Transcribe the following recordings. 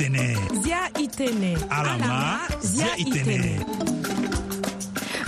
itene zia itene alama zia itene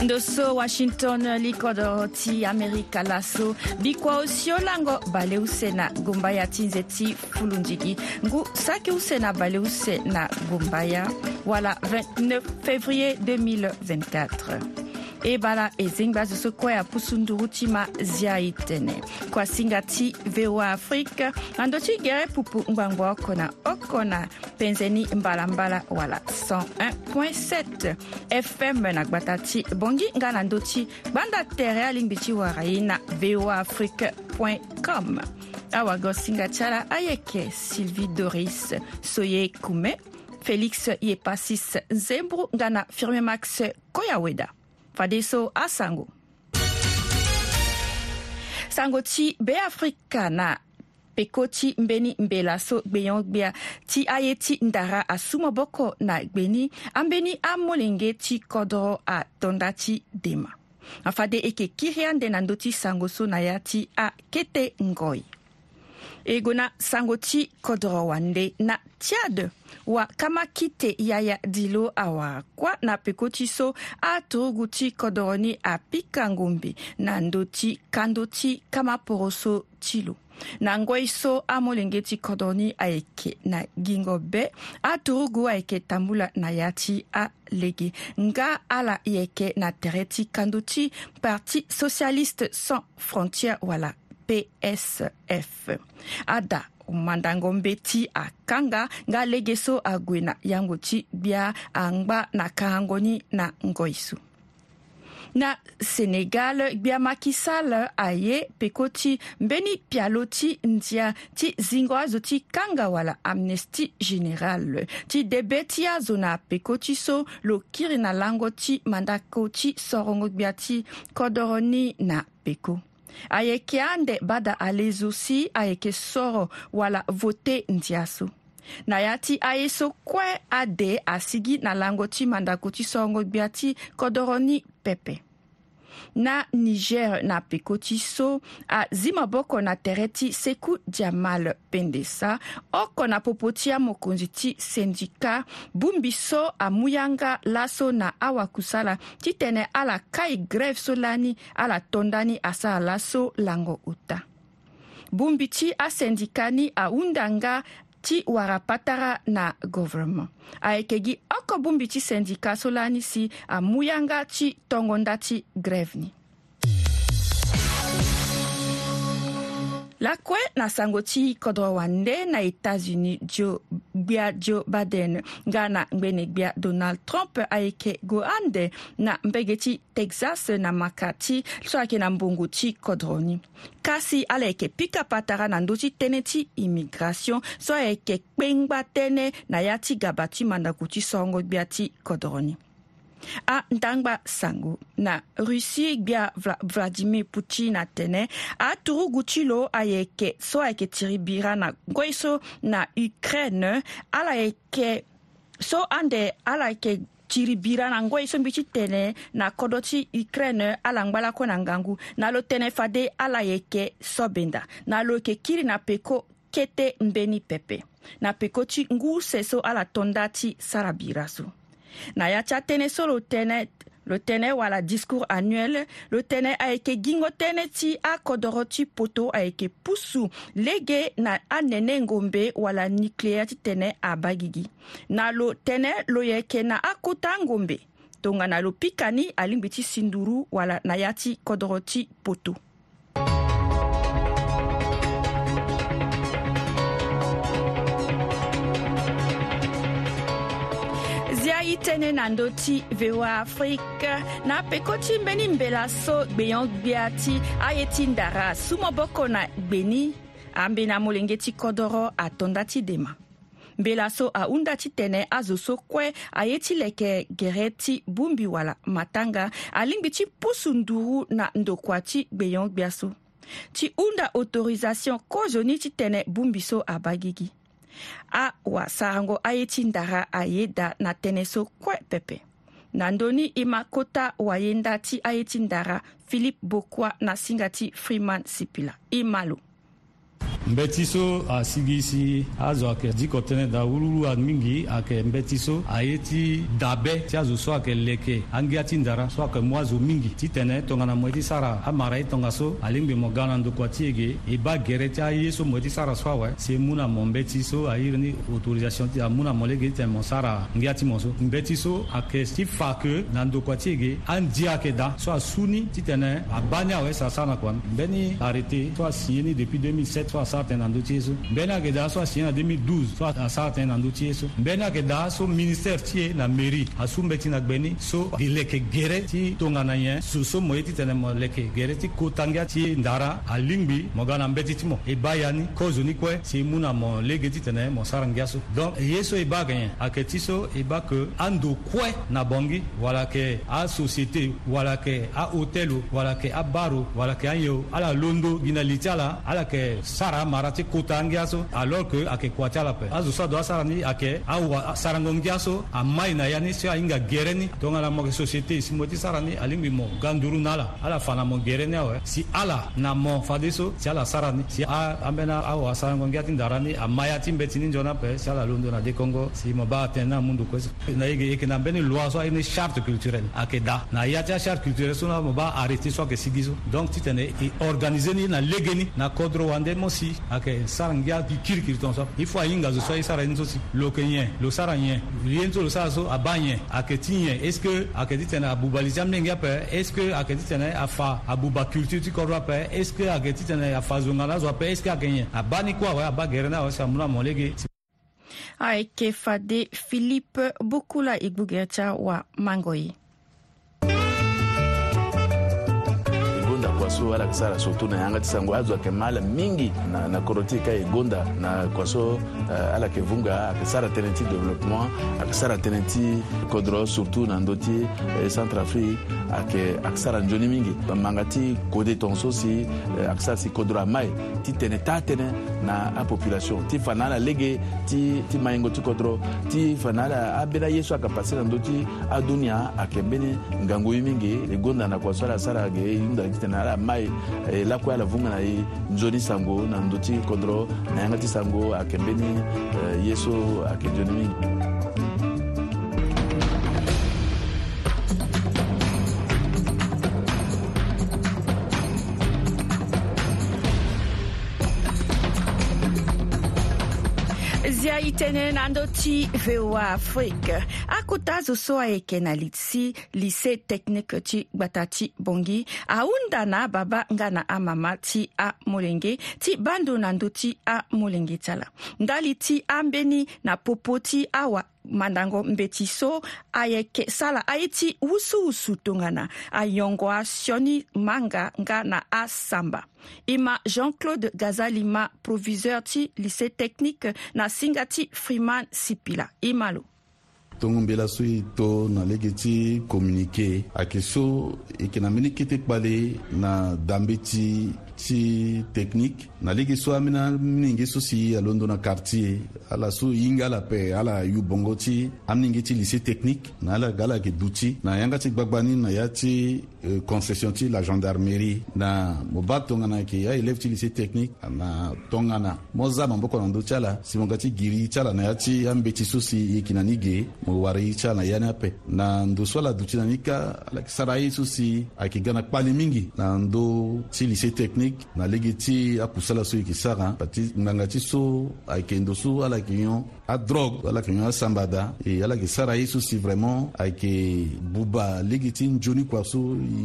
ndo so washington likodo ti amerika laso bikua osiolângo bale use na gumbaya ti nze ti fulunzigi ngu saki use na bale use na gumbaya wala 29 février 2024 e bara e zengba zo so kue apusu nduru ti ma zia e tënë kua singa ti voa afrique na ndö ti gere pupu ngbangba oko na oko na penzeni ni mbalambala wala 101.7 fm na gbata ti bongi nga na ndö ti gbanda tere alingbi ti wara ye na voa afrique com awago singa ti ala ayeke sylvie doris so ye kume félix ye pasis nzembru nga na firme max koyaweda fadeso asango sango ti be afrika na peko ti mbeni mbela so gbeyon gbia ti aye ti ndara asu boko na gbeni ambeni amolenge ti kodro atondá ti dema afade eke yeke kiri ande na ndö ti sango so na ya ti akete ngoi e na sango ti kodro wande na tiade wa kama kite yaya dilo awakua na peko ti so atogo ti kodro ni apikango mbe na ndö ti kando ti kama poro so ti lo na ngoi so amolenge ti kodro ni ayeke na gingo be atogo ayeke tambula na ya ti alege nga ala yeke na tere ti kando ti parti socialiste sans frontière wala psf ada mandango mbe ti akanga nga lege so ague na yango ti gbia angba na kahango ni na ngoi so na senegal gbia maki sall aye peko ti mbeni pialo ti ndia ti zingo azo ti kanga wala amnesty général ti debe ti azo na peko ti so lo kiri na lango ti mandako ti sorongo gbia ti kodro ni na peko ayeke ande bada ale zo si ayeke soro wala vote ndia so na yâ ti aye so kue ade asigi na lango ti mandako ti songo gbia ti kodro ni pepe na niger na peko ti so azia maboko na tere ti sekou diamal pendesa oko na popo ti amokonzi ti sendika bungbi so amû yanga laso na awakusala ti tene ala kai grève so lani ala tondani asara laso lango uta bongbi ti asendika ni ahunda nga ti wara patara na gouvernement ayeke gi oko bu mbi ti syndicat so lani si amu yanga ti tongo nda ti grève ni lakue na sango ti kodro wande na états-unis jo gbia joe baden nga na ngbene gbia donald trump ayeke go ande na mbege ti texas na maka ti so ayeke na mbongo ti kodro ni kasi ala yeke pikapa tara na ndö ti tënë ti immigration so ayeke kpengba tënë na ya ti gaba ti mandaku ti songo gbia ti kodro ni a ndangba sango na russie gbia vladimir putin atene aturu ti lo ayeke so ayeke tiri bira na ngoi so na ukraine ala yeke so ande ala yeke bira na ngoi so mbi na kodro ti ukraine ala ngbalako na ngangu na lo tene fade ala yeke sobenda na lo yeke kiri na peko kete mbeni pepe na peko ti ngu so ala tonda ti sara so na ya ti atënë so lo tënë lo tënë wala discours annuel lo tënë ayeke gingo tënë ti akodro ti poto ayeke pusu lege na anene ngombe wala nucléaire ti tënë abâ gigi na lo tënë lo yeke na akota ngombe tongana lo pikani alingbi ti sinduru wala na ya ti kodro ti poto i tënë na ndö ti voa afrique na apeko ti mbeni mbela so gbeyon gbia ti aye ti ndara asu moboko na gbeni ambeni amolenge ti kodro atonda ti dema mbela so ahunda ti tene azo so kue aye ti leke gere ti bongbi wala matanga alingbi ti pusu nduru na ndokua ti gbeyon gbia so ti hunda autorisation kozoni ti tene bongbi so abagigi awa sarango ayeti ndara ayeda na tënë so kue pepe na ndöni e makota wayenda ti aye ti ndara philipe bokua na singa ti freeman sipila e ma lo n bɛ tiso a sigi si azo ayeke diko tënë da wululu amingi ayeke n bɛ ti so aye ti dabe ti azo so ayeke leke angia ti ndara so ayeke mu azo mingi titene tongana mo ye ti sara amara ye tongaso alingbi mo ga na ndokua ti yege e ba gere ti aye so mo ye ti sara so awe si e mu na mo n bɛ ti so airi ni autorisation ti amu na mo lege titene mo sara ngia ti mo so n bɛ ti so ayeke ti fa ke na ndokua ti yege andia ayeke da so asu ni titene abani awe sara sara na kua mbeni arrêté so asigné ni depuis 2007 so sara tene na ndö ti ye so mbeni ayeke daa so asiye na 2012 so asara tënë na ndö ti ye so mbeni ayeke daa so ministère ti e na mairie asu mbe ti na gbeni so e yeke gere ti tongana nyen zo so mo ye titene mo yeke gere ti kotangia ti e ndara alingbi mo ga na mbeti ti mo e ba ya ni kozo ni kue si e mu na mo lege titene mo sara ngia so donc e ye so e ba yeke nyen ayeke ti so e ba yeke ando kue na bongi wala yeke asosiété wala yeke ahôtel o wala yeke abar o wala yeke anyen o ala londo gi na li ti ala ala yeke sara a mara ti kuta ngia so alors que ayeke kua ti ala pe azo so ado asara ni ayeke asarango ngia so amaï na ya ni so ahinga gere ni tongana mo yeke société si mo ti sara ni alingbi mo ga nduru na ala ala fa na mo gere ni awe si ala na mo fade so si ala sara ni si ambeni awasarango ngia ti ndara ni ama ya ti mbeti ni nzoni ape si ala londo na de congo si mo ba atene na mundu kue so na yeke yeke na mbeni loi so aini charte culturelle ayeke da na ya ti acharte culturelle so na mo ba arrêté so ayeke sigi so donc titene e organise ni na lege ni na kodro wande mo si bi ake sara ngia bi kiri kiri tɔn sɔ i fɔ a yi nga zo sɔ i sara ni sosi loke ɲɛ lo sara ɲɛ yen to lo sara so a ba ɲɛ a kɛ ti ɲɛ est ce que a kɛ ti tɛnɛ a bubali jamne ngia pɛ est ce que a kɛ ti tɛnɛ a fa a buba culture ti kɔrɔ pɛ est ce que a kɛ ti tɛnɛ a fa zongala zɔ pɛ est ce que a kɛ ɲɛ a ba ni ko awɛ a ba gɛrɛ n'a wɛ samuna mɔlege ayeke fade philipe bukula e gbugya ti awa mango ye kwaso alakisala surtout na yanga ti sango azwake mala mingi na, na koroti ka e gonda na kwaso uh, ala yeke vunga ayeke sara tënë ti développement ayeke sara tënë ti kodro surtout na ndö ti eh, centre afrique ayeke ayeke sara nzoni mingi manga ti kode tongaso si eh, ayeke sara si kodro amae ti tene taa tënë na apopulation ti fa na ala lege ti, ti mahingo ti kodro ti fa na ala ambeni aye so ayeke pase na ndö ti adunia ayeke mbeni ngangu ye mingi e gonda na kwaso ala sara ayeke hunda ti tene ala m'a ye eh, lakoya la vunga na ye nzoni sango na ndo ti kondro na yanga ti sango ayeke mbeni eh, ye so ayeke nzoni mingi zia e tënë na ndö ti voa afrique akuta zo so ayeke na li si lycée technique ti gbata ti bongi ahunda na ababa nga na amama ti amolenge ti bando na ndö ti amolenge ti ala nga li ti ambeni na popo ti awa mandango mbe ti so ayeke sala aye ti wusuwusu tongana ayongo asioni manga nga na asamba e ma jean-claude gazalima proviseur ti lycée technique na singa ti freeman sipila e ma lo tongmbela so e to na lege ti communiqué ayeke so e yeke na mbeni kete kpale na dambe ti partie technique naligi so amina miningi so si alondo na quartier ala so yinga ala pe ala yu bongo ti aminingi ti lycée technique na ala ga ala yeke duti ti na yanga ti gbagba ni na ya ti euh, concession ti la gendarmerie na mo ba tongana yeke ya élève ti lycée technique na tongana mo za maboko na ndö ti ala si mo ga ti giri ti ala na ya ti ambeni ti so si yeke na ni ge mo wari ti ala na ya ni ape na ndo so ala duti na ni ka ala yeke sara ye so si ayeke ga na kpali mingi na ndö ti lycée technique afrique na lege ti akusala so yeke sara pati ngbanga ti so ayeke ndo so ala yeke yon a drogue ala ka ɲɔgɔn san b'a da e ala ke sara yesu si vraiment ayeke buba legi ti nzoni kua so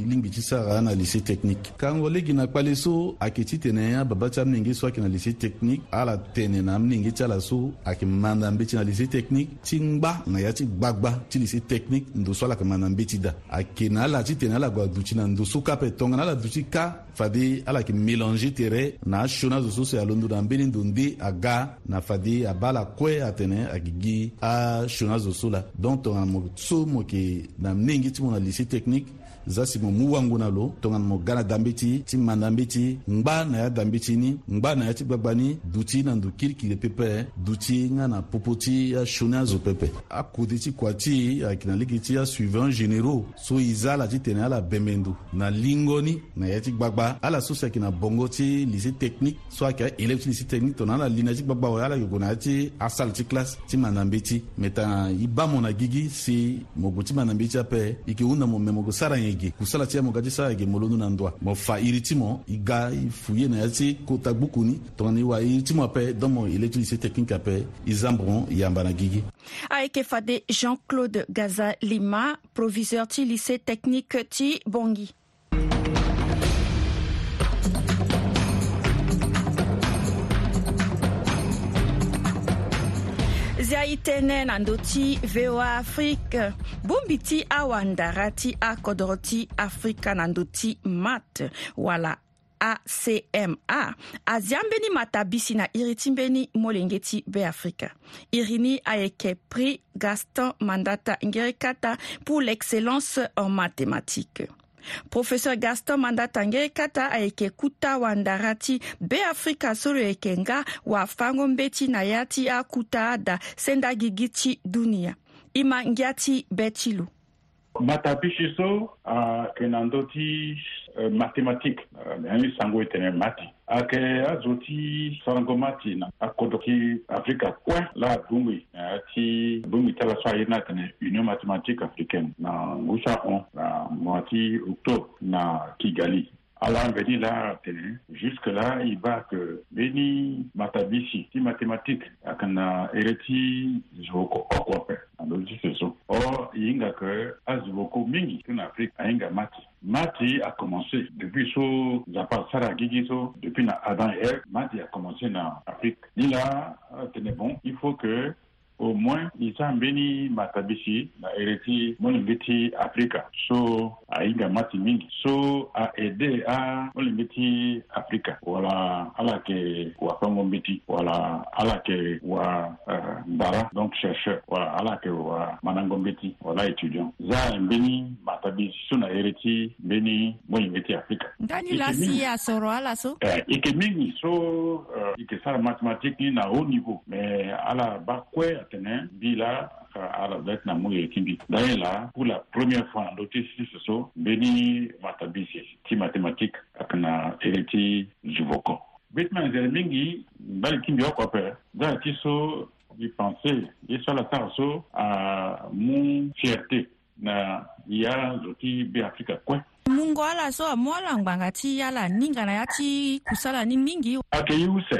lingbi ti sara na lycée technique kango legi na kpale so ayeke ti tene ababa ti amninge so ayeke na lycée technique ala tene na amninge ti ala so ayeke manda mbe ti na lycée technique ti ngba na ya ti gbagba ti lycée technique ndo so ala yeke manda mbe ti da ayeke na ala ti tene ala gua duti na ndo so kape tongana ala duti ka fade ala yeke mélange tere na aso ni azo so so e alondo na mbeni ndo nde aga na fade abâ ala kue tene ayeke gi asona zo so la donc tongana mo so mo yeke na ndenge ti mo na lycée technique za si mo mu wangu na lo tongana mo ga na dambe ti ti manda mbe ti ngba na ya dambe ti ni ngba na ya ti gbagba ni duti na ndu kirikiri pepe duti nga na popo ti asioni azo pepe akode ti kua ti ayeke na ligi ti asuivant généraux so e za ala ti tene ala bembe ndu na lingoni na ya ti gbagba ala so si ayeke na bongo ti lycée technique so ayeke aélève ti lycée technique tongana ala li na ya ti gbagba awe ala yoko na ya ti asale ti classe ti manda mbe ti me tanga i ba mo na gigi si mo gue ti manda mbe ti ape e yeke hunda mo me mo gue sara nyen igi kusala mo ga disa ege molonu na ndwa mo fa iri ti mo i ga i na ti kota gbuku ni tongani wa iri ti mo ape don mo électricité technique ape i zambron yamba na gigi ayeke fade jean-claude gaza lima proviseur ti lycée technique ti bongi zia e tënë na ndö ti voa afrique bongbi ti awandara ti akodro ti afrika na ndö ti mat wala acma azia ambeni matabisi na iri ti mbeni molenge ti beafrika iri ni ayeke prix gaston mandata ngeri kata pour l'excellence en mathématiques professeur gaston mandatangé kata ayeke kuta wandara ti be afrika so lo yeke nga wafango mbe ti na ya ti akuta ada senda gigi ti dunia e ma ngia ti be ti lo matapishiso akena ndö ti mathématique mbi ani sango e tene ma ayeke azo ti sarango ti na akodro ti afrika kue la abungbi ti bungbi ti ala so aye ni atene union mathématique africaine na ngu saon na mois ti octobre na kigali ala veni la atene jusque là i ba yeke mbeni matabisi ti mathématique ayeke na ere ti zo oko oko ape na ndö ti Or, a ke beaucoup mingi en Afrique a mati. Mati a commencé depuis so pas sara Gigiso depuis na Adam et Eve. Mati a commencé en Afrique. Il a euh, tenez bon, il faut que au moins isa mbeni matabisi na ereti mwani ti afrika so ainga mati mingi so aede a mwani mbiti afrika wala ala ke wafango mbiti wala ala ke wa uh, donc chercheur wala ala ke wa manango mbiti wala étudiant za mbeni matabisi so na ti mbeni mwani ti afrika ndani si ya soro ala so eh, ike mingi so uh, yeke sara mathématique ni na haut niveau mais ala ba kue tɛmɛ bi la ka ala bɛɛ tɛna mun ye kindi danye la pour la première fois dɔ tɛ si soso bɛ ni matabisi ti mathématique a kana eriti jubɔkɔ bɛ tɛna zɛrɛ min ki bali kindi wa kɔfɛ za ti so i pensé i sɔla taga so a mun fierté na ya zo ti be afrika kɔɛ mun gɔ ala so a mɔ la ngbanga ti yala ni ngana ya ti kusa la ni mingi a kɛ y'u sɛ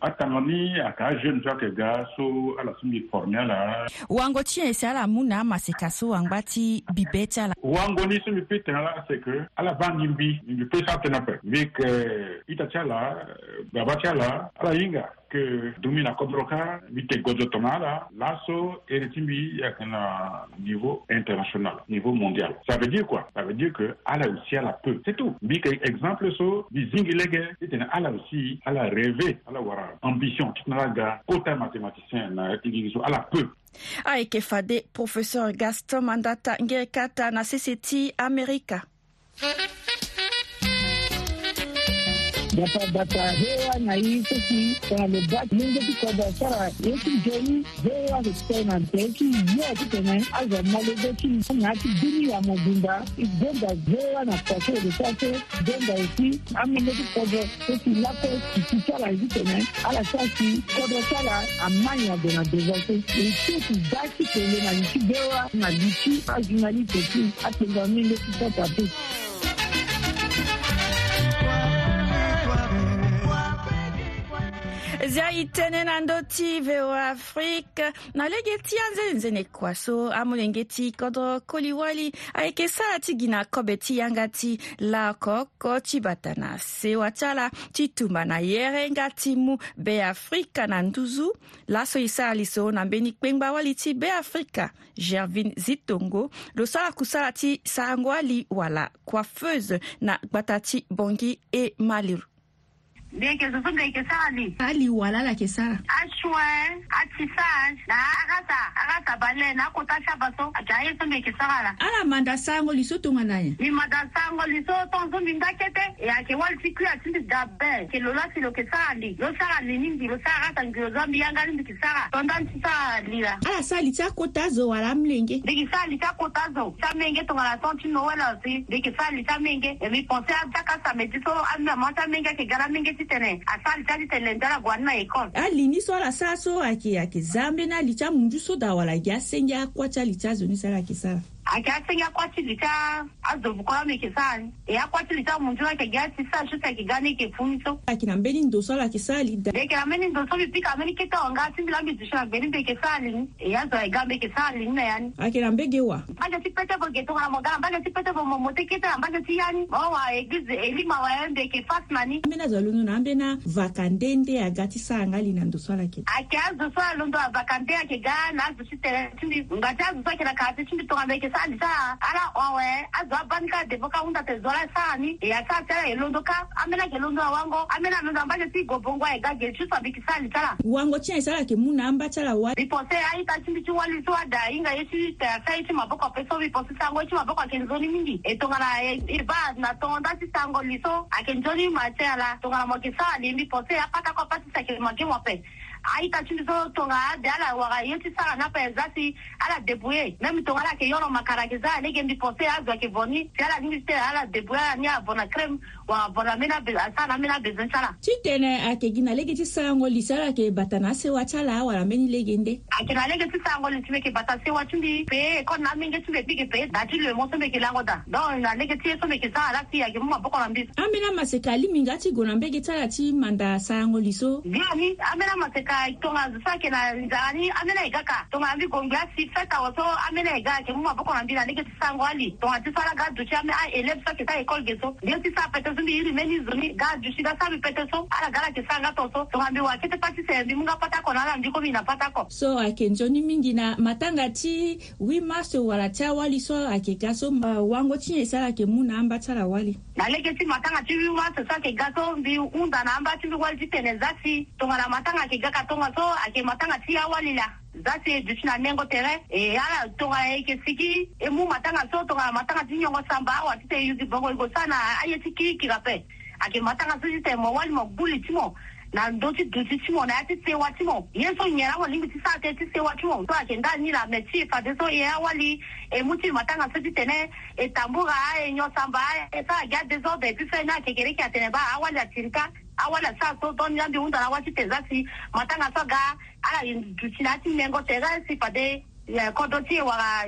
a tanga ni a k'a jeune tɔ kɛ ga so ala sun bi fɔrɔmiya la. wango tiɲɛ e se ala mun n'a ma se ka so wangba ti bi bɛɛ la. wango ni sun bi pe la c'est que ala b'a nin bi nin bi pe s'a tɛnɛ fɛ. bi kɛ ita t'a la baba t'a la ala yi nga. ke dumina kodroka bite gojo tomala laso eritimbi yakana niveau international niveau mondial ça veut dire quoi ça veut dire que ala aussi ala peut c'est tout bi exemple so bi zingilege itena e ala aussi ala rêver ala wara ambition tinaga kota mathématicien na etigiso ala peu professeur gaston mandata nge kata America. batapata hewa na hii sisi tunalobaki mingi tukodasara yeti joni hewa kukutena mpeki yo kutene aza malobeki ngati dini ya mobimba igonda hewa na kwase edesase gonda esi amingeti kodo esi lako kisisara ezi tene ala sasi kodasara amanya dona dezase etotu daki tele na liki bewa na liki azunali teki atenga mingi tutata peki izia e tënë na ndö ti voa afrique na lege ti anzenzene kua so amolenge ti kodro koliwali ayeke sara ti gi na kobe ti yanga ti laokoko ti bata na sewa ti ala ti tumba na yere nga ti mu beafrika na nduzu laso e sara li so na mbeni kpengba wali ti beafrika gervin zitongo lo sara kusala ti sarango ali wala coiffeuse na gbata ti bongi e maliru me yake zufin da yake sa ne ali walala ke sara ashwe atisaj na akata akata bale na kota shabaso ajaye sun me ke sara ala manda sango liso tonga na ye mi manda sango liso ton zo mi ndakete ya ke wal tikri atindi dabe ke lola lo ke sara ni lo sara ni ningi lo sara akata ngiro zambi yanga ni ke sara tonda ntisa la ala ah, sali tsa kota zo wala mlenge de ke sali tsa kota zo tsa menge tonga la tonti no wala si de ke sali tsa menge e mi pense a taka sa me diso a mi amanta menge ke gara menge ti tene asali tali tene ndala gwanma ekol ali ni so la saso aki aki zambe na licha munju so da wala ya sengi akwacha lichazo ni sala kisara akyasinga akwatiri ca azovukwa amekesali eakwatiri ca muntu akegea shuta kigani ekepfumiso akina mbeni ndoso da dekela mbeni ndoso vipika ameni ketawanga simbila mbizishila mbeni mbekesalini eazo aiga nina yani akina mbegewa mbaja sipetevo na mogala mbaja sipetevo momoteketela mbaja siyani wawa eglize elima waembe kefasnani ambeni azo alondono ambena vakande nde aga ti sanga li na ndoso alake ayeke azo so alondo avakande akegea na azo sitele ti mbi nga ti azo so ayeke na kala ti ti mbi tongaambekesa sadisa ala owe azwa banika depo kaunda te zola sani e ya sa e elondo ka amena ke londo wango amena londo ambaje ti gobongo gobongwa e ga ge chusa e biki sali tala wango chia isala ke muna amba tala wa bipose ai ti chimbi ti wali so ada inga yechi ta sai chi maboko peso bipose sango ye ti maboko ayeke nzoni mingi e etongana iba na tonda ti sango li so ayeke liso akenzoni matela tongana mo ke sali bipose apata kwa pati sa ayeke mo ke mo ape aita tindi so tonga ade ala waka ye ti sara na pa za si ala debrouye même tonga ala yeke yoro makaraki za alege mbi pensé azo ayeke voni si ala ningi ti tere ala debrouye ala ni avona crème waka vona ambeni asara ambeni abesoin ti ala ti tene ayeke gi na lege ti sarango li si ala yeke bata na asewa ti ala awara ambeni lege nde ayeke na lege ti sarango li ti mbi yeke bata sewa ti mbi peye ekode na amenge ti mbi ekpi yeke peye da ti lemo so mbi yeke lango da donc na lege ti ye so mbi yeke sara ala ti ayeke mu maboko na mbi so ambeni amaseka liminga ti gue na mbege ti ala ti manda sarango li so bien ni ambeni amaseka na tonga sake na nzalani amena e kaka tonga ambi gongola si fete awaso amena e ga yeke mu maboko na mbi na ndenge ti sango ali tonga ti sara ga duti ame aélève so yeke ta école ge so ndenge ti sara pete so mbi iri mbeni zo ni ga duti ga sara mbi pete so ala ga la yeke sara nga ton so tonga mbi wake ti pâ ti sere mbi mu nga patako na ala mbi kome na patako so ayeke nzoni mingi na matanga ti 8 mars wala ti awali so ayeke ga so wango ti nyen e sara yeke mu na amba ti ala wali na lege ti matanga ti 8 mars so ayeke ga so mbi hunda na amba ti mbi wali ti tene za si tonga na matanga yeke ga ka tonga so ayeke ma tanga ti awali la za si e dusu na nengo tere e ala tongana yeke siki e mu ma tanga so tongana ma tanga ti nyongo samba awa ti tene yugi bongo e go sara na aye ti kirikira ape ayeke ma tanga so ti tene mo wali mo gbuli ti mo na ndö ti duti ti mo na ya ti sewa ti mo ye so nyen awali mbi ti sara tere ti sewa ti mo so ayeke nda ni la me ti e fade so e awali e mu ti ma tanga so ti tene e tambu ga e nyo samba e sara gi adésordre ti feni akekere yeke atene ba awali atiri ka awala sa so don yambi hunda na wati teza si matanga so ga ala dutina ti mengo teza si pade kodo ti wara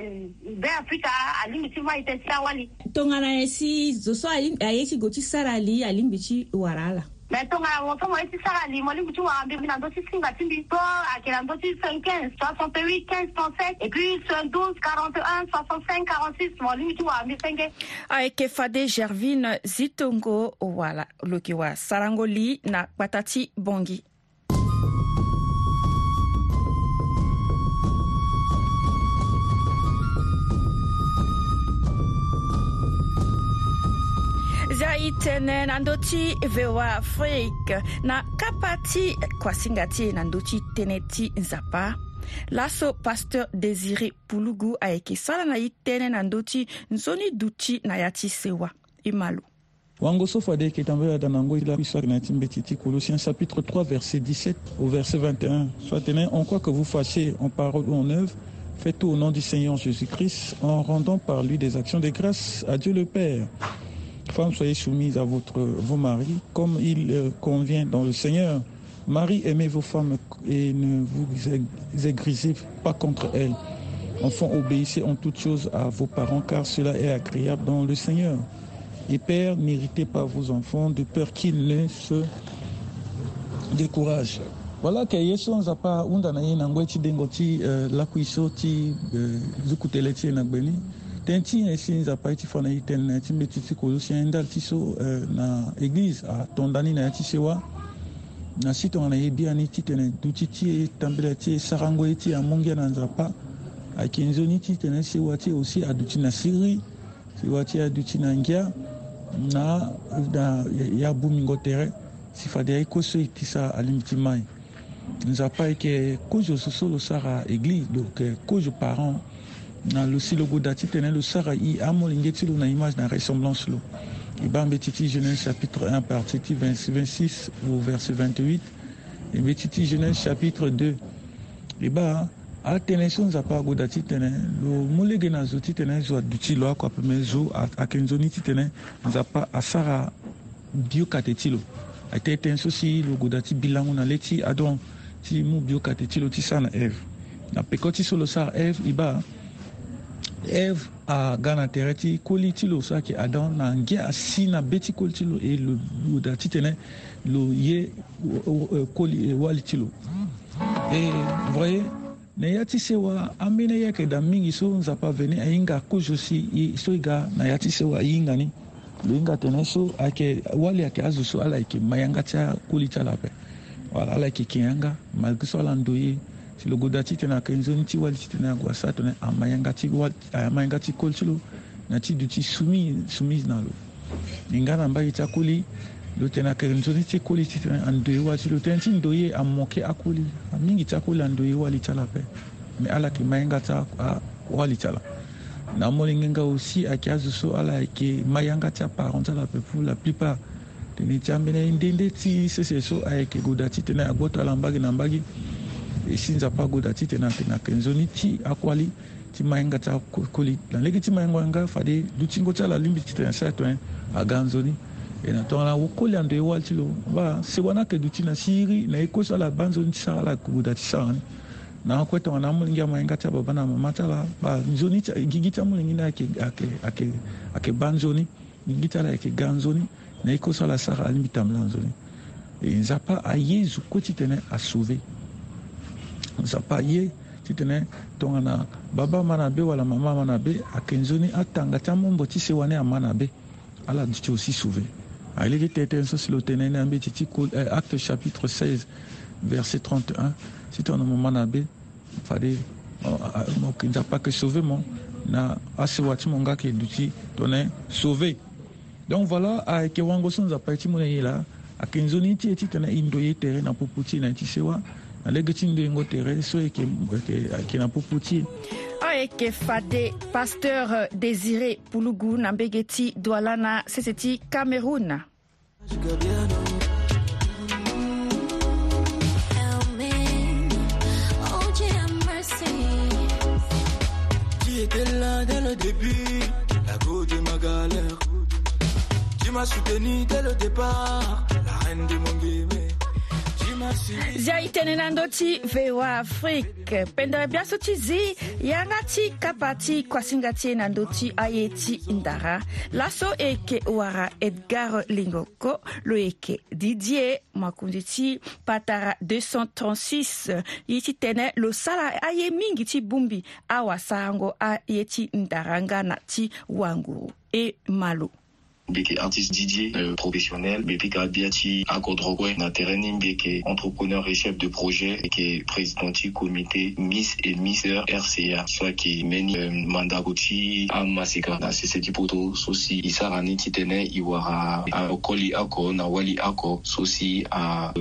be afrika alimbi ti ma ite ti awali tongana e si zo so aye si go ti sara li alimbi ti wara Mentonga wotoma esi sarali moli kutu wa ambi mina dosi singa timbi po akela dosi 15 68 15 37 et puis 12 41 65 46 moli kutu wa ambi senge aeke fade Gervine Zitongo voilà, lokiwa sarangoli na patati bongi tene nandoti voa afrique na kapa ti kuasinga ti na ndö nzapa laso pasteur désiré pulugu ayeke sara na ye tënë na ndö nzoni duti na sewa e wango so fade yeke tambe na yango la na ti mbeti colossiens chapitre 3 verset 17 au verset 21 soit tene en quoi que vous fassiez en parole ou en œuvre faites tout au nom du seigneur jésus-christ en rendant par lui des actions de grâce à dieu le père « Femmes, soyez soumises à votre, vos maris comme il euh, convient dans le Seigneur. Marie, aimez vos femmes et ne vous aigrisez pas contre elles. Enfants, obéissez en toutes choses à vos parents, car cela est agréable dans le Seigneur. Et Père, n'héritez pas vos enfants de peur qu'ils ne se découragent. Voilà que a ten ti ɲɛsi eh, nzapa i ti fana i tɛni na ti be ti ti kozo siɲɛ ndali ti so eh, na eglize a tɔndani na ya ti se wa na si tongana ye bia ni ti tene duti ti ye tambela ti ye sarango ye ti amungia na nzapa ayeke nzoni ti tene si wa ti ye aussi aduti na siri si wa ti ye aduti na ngia na, na ye abu mingo tere si fade aye koso e ti sara alingbi ti mai nzapa ayeke kozo so so lo sara église donc eh, kozo parent na lo si logo da ti tene lo sara i amolinge ti lo na image na ressemblance lo e ba mbe ti ti genèse chapitre 1 partie ti 26 au verset 28 e mbe ti ti genèse chapitre 2 e ba atene so nzapa ago da ti tene lo mu lege na zo ti tene zo aduti lo akua peme zo ayeke nzoni ti tene nzapa asara biokate ti lo ayeke tënë so si lo gue da ti bilango na le ti adon ti mu biokate ti lo ti sara na eve na peko ti so lo sara eve e ba eve aga na tere ti koli ti lo so ayeke adam na ngia asi na be ti koli ti lo e lo, lo da titene lo ye e, koli e, wali ti lo e voyez na ya ti sewa ambeni ayeke da mingi so nzapa aveni ahinga kuzo si so e ga na ya ti sewa ahinga ni lo hinga tene so ayeke wali ayeke azo so ala yeke ma yanga ti akoli ti ala ape wala ala yeke yeke yanga malgré so ala ndo ye ti lo goda ti tene ayeke nzoni ti wali ti tene agua sara tene amayanga ti wali amayanga ti koli ti lo na ti duti sumi soumise na lo e nga na mbage ti akoli lo tene ayeke nzoni ti koli ti tene andoi wali ti lo tënë ti ndö ye amoke akoli amingi ti akoli andö ye wali ti ala ape me ala yeke mayanga ti wali ti ala na amolingenga aussi ayeke azo so ala ayeke mayanga ti aparent ti ala ape pour la plupart tene ti ambeni ndende ti sese so ayeke goda ti tene agbota ala mbage na mbage sinza pagoda ti tene atene ayeke nzoni ti akuali ti mahinga ti akoli na lege ti mahingoahinga fade dutingo ti ala lingbi ti tene sara tongana aga nzoni e na tongana wokoli ando ye wali ti lo ba sewa ni ayeke duti na siri na ye kose ala ba nzoni ti e sara ala yeke buda ti sara ni na akue tongana amolingi amahinga ti ababa na mama ti ala ba nzoni gigi ti amolingi ni ayeke ba nzoni gigi ti ala yeke ga nzoni na ye kose ala sara alingbi tambela nzoni e nzapa aye zo kue ti tene asauve nzapa ti tene tongana baba ma be wala mama ma na be ayeke nzoni atanga ti amombo ti se wani ama na be ala duti aussi sauvé aelege était so si lo tene ni ambeti ti acte chapitre 16 verset 31 si tongana mama na be fade mo yeke nzapa yeke sauvé mo na asewa ti mo nga yeke duti donner sauver donc voilà ayeke wango so nzapa ye ti mû na ye la ayeke ti ye ti tene e ndo ye tere na popo ti e na ye ti Alekechinde ngote reso eke na qui e fade pasteur euh, Désiré douala na Doualana Seseti Cameroun. Tu là dès le début, la Tu m'as soutenu dès le départ, la reine de mon bébé. zia itenena ndö ti voa afrique pendere biaso ti zi yanga ti kapa ti kuasinga ti e na ndö ti aye ti ndara laso e yeke wara edgar lingoko lo yeke didier makundi ti patara 236 ye ti tënë lo sara aye mingi ti bongbi awasarango aye ti ndara nga na ti wanguru e malo Beke artiste DJ euh, professionnel mbeke karabiati akodrogwe na terrain beke entrepreneur et chef de projet et président du comité Miss et Mister RCA soit qui meni euh, mandakoti amaseka na sesedi poto so si i iwara ni ti tënë okoli oko na wali oko so si à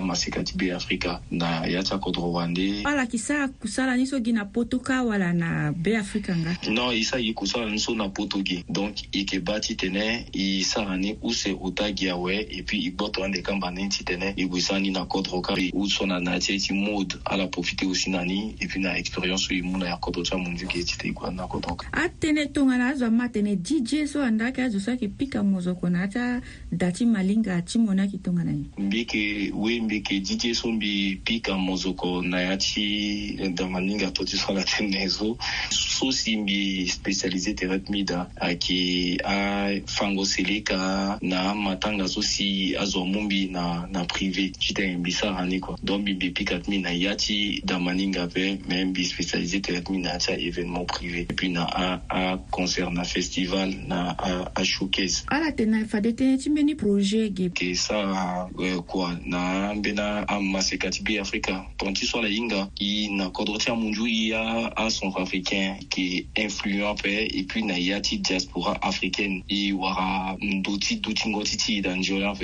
Masika ti Africa. na yata ti akodro wande ala kusala ni so gi na ka wala na beafrika nga non isa sara yeke kusala na poto donc e yeke tene tene e sara ni use o da gi awe e puis e gboto ande kamba ni ti tene e gue ni na kodro ka u so na na ti e ti mode ala profite aussi na ni e puis na expérience e mu na ya kodro ti amunzu gi e ti te e gue na kodro ka atënë tongana azo ama tene didie so andage azo so ayeke pika mozoko na ya ti ada ti malinga ti mo ni ayeke tongana ni mbi yeke we mbi yeke didie so mbi pika mozoko na ya ti e, da maninga to ti so ala tënë so so si mbi spécialisé tere ti mi da ayeke fango seleka na matanga so si azwa mu mbi na, na privé ti tene mbi sara ni kua donc mbi mbi pikati mi na ya ti damaninga ape me mbi spécialisé tene ti mi na ya ti aévénement privé et puis na aconcert na festival na ashowcase ala ah, tene fade tënë ti mbeni projet ge yeke sara euh, kua na ambeni amaseka ti be afrika tongana ti so ala hinga e na kodro ti amunzu e acentrafricain yeke influent ape et puis na ya ti diaspora africaine e wa a ndoti duti ngoti d'Angiola,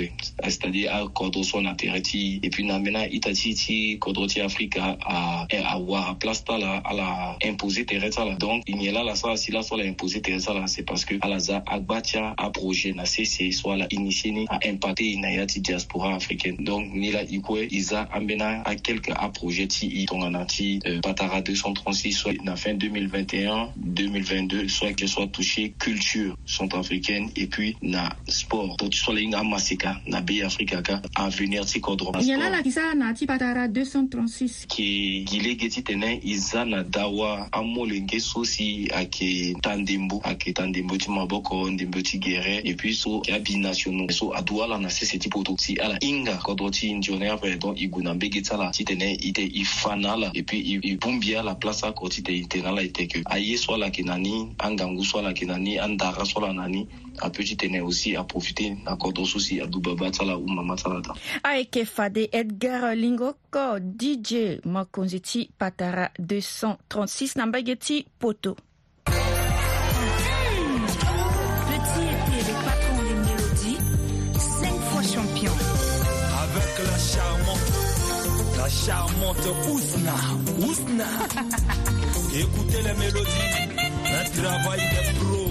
c'est-à-dire à quoi so et puis na mena itati ti ti kodro à afrika a a wa a place à la imposer et ta la donc n'y là la ça si la so la imposer et c'est parce que Alaza Agbatia a à projet na c'est soit la initie ni à impacter une diaspora africaine donc ni la quoi Isa e a ambena a projet, ti e tongana euh, patara 236 soit la fin 2021 2022 soit qu'elle soit touchée culture centrafricaine et puis na sport to ti so le hinga amaseka na be afrika ka avenir ti kodro yala la ti sara na ti patara 236 yeke gile ge ti tene e za na dawa amolenge so si ayeke ta ndembo ayeke ta ndembo ti maboko ndembo ti gere e puis so yeke abinationaux so aduâ ala na sese ti poto si ala hinga kodro ti nzoni ape donc e gue na mbege ti ala ti tene e te e fa na ala e puis e bongbi ala place oko ti tene e tene ala e teke aye so ala yeke na ni angangu so ala yeke na ni andara so ala na ni un petit ténèbre aussi, à profiter d'un cordon souci à Duba Batala ou Salata. Avec Kefade Edgar Lingoko, DJ Makonzeti Patara 236, Nambagetti Poto. Petit été, le patron des mélodies, 5 fois champion. Avec la charmante, la charmante Ousna, Ousna. Écoutez les mélodies, le travail des pros.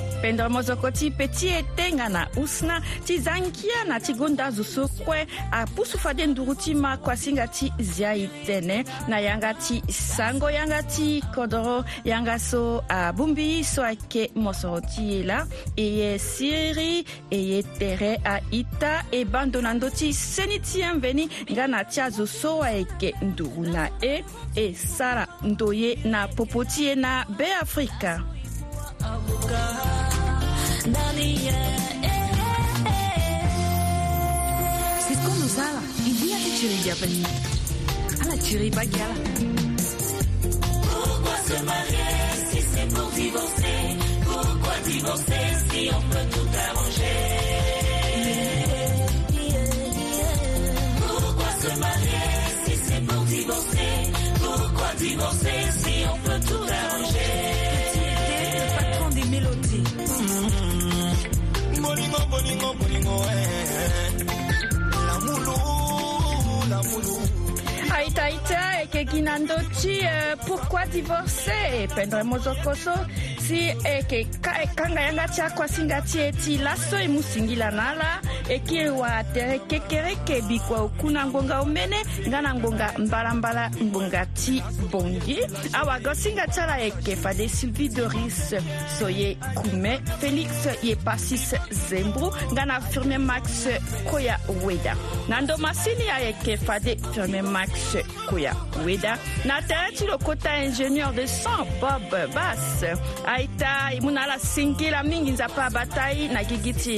pendre mozoko ti pe ti e tenga na usna ti za ngia na ti gonda zo so kue apusu fade nduru ti mako asinga ti zia e tënë na yanga ti sango yanga ti kodro yanga so abungbi so ayeke mosoro ti ye la e ye siri e ye tere aita e bando na ndö ti seni ti ambeni nga na ti azo so ayeke nduru na e e sara ndo ye na popo ti ye na beafrika C'est comme ça, il dit à que tu À la tuerie bagala. Pourquoi se marier si c'est pour divorcer Pourquoi divorcer si on peut tout arranger Pourquoi se marier si c'est pour divorcer Pourquoi divorcer si on peut tout arranger le patron des mélodies. bolingo bolingo bolingo eh, eh. lamulu lamulu aita aita ekeki na ndoti euh, pourquoi divorcer ependre mozokoso si ekekanga yanga ti akuasinga ti e ti laso e mu singila na ala e kiri wara tere kekere ke bi kua oku na ngbonga omene nga na ngbonga mbalambala ngbonga ti bongi awago singa ti ala e yeke fade sylvie doris so ye kume félix ye pasis zembru nga na firmé max koya weda na ndo masini ayeke fade firmé max koya weda na tere ti lokota ingénieur de sang bob bas aita e mû na ala singila mingi nzapa abata ye na gigi ti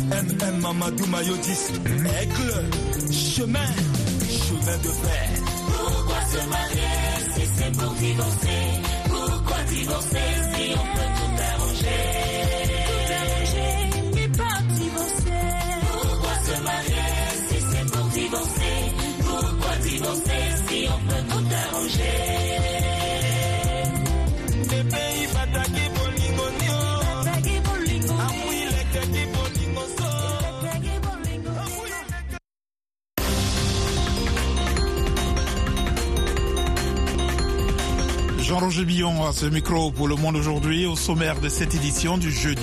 MM Mamadou Mayotis, aigle, chemin, chemin de fer. Pourquoi se marier si c'est pour divorcer Pourquoi divorcer si on peut tout arranger Je Billon à ce micro pour Le Monde aujourd'hui au sommaire de cette édition du jeudi.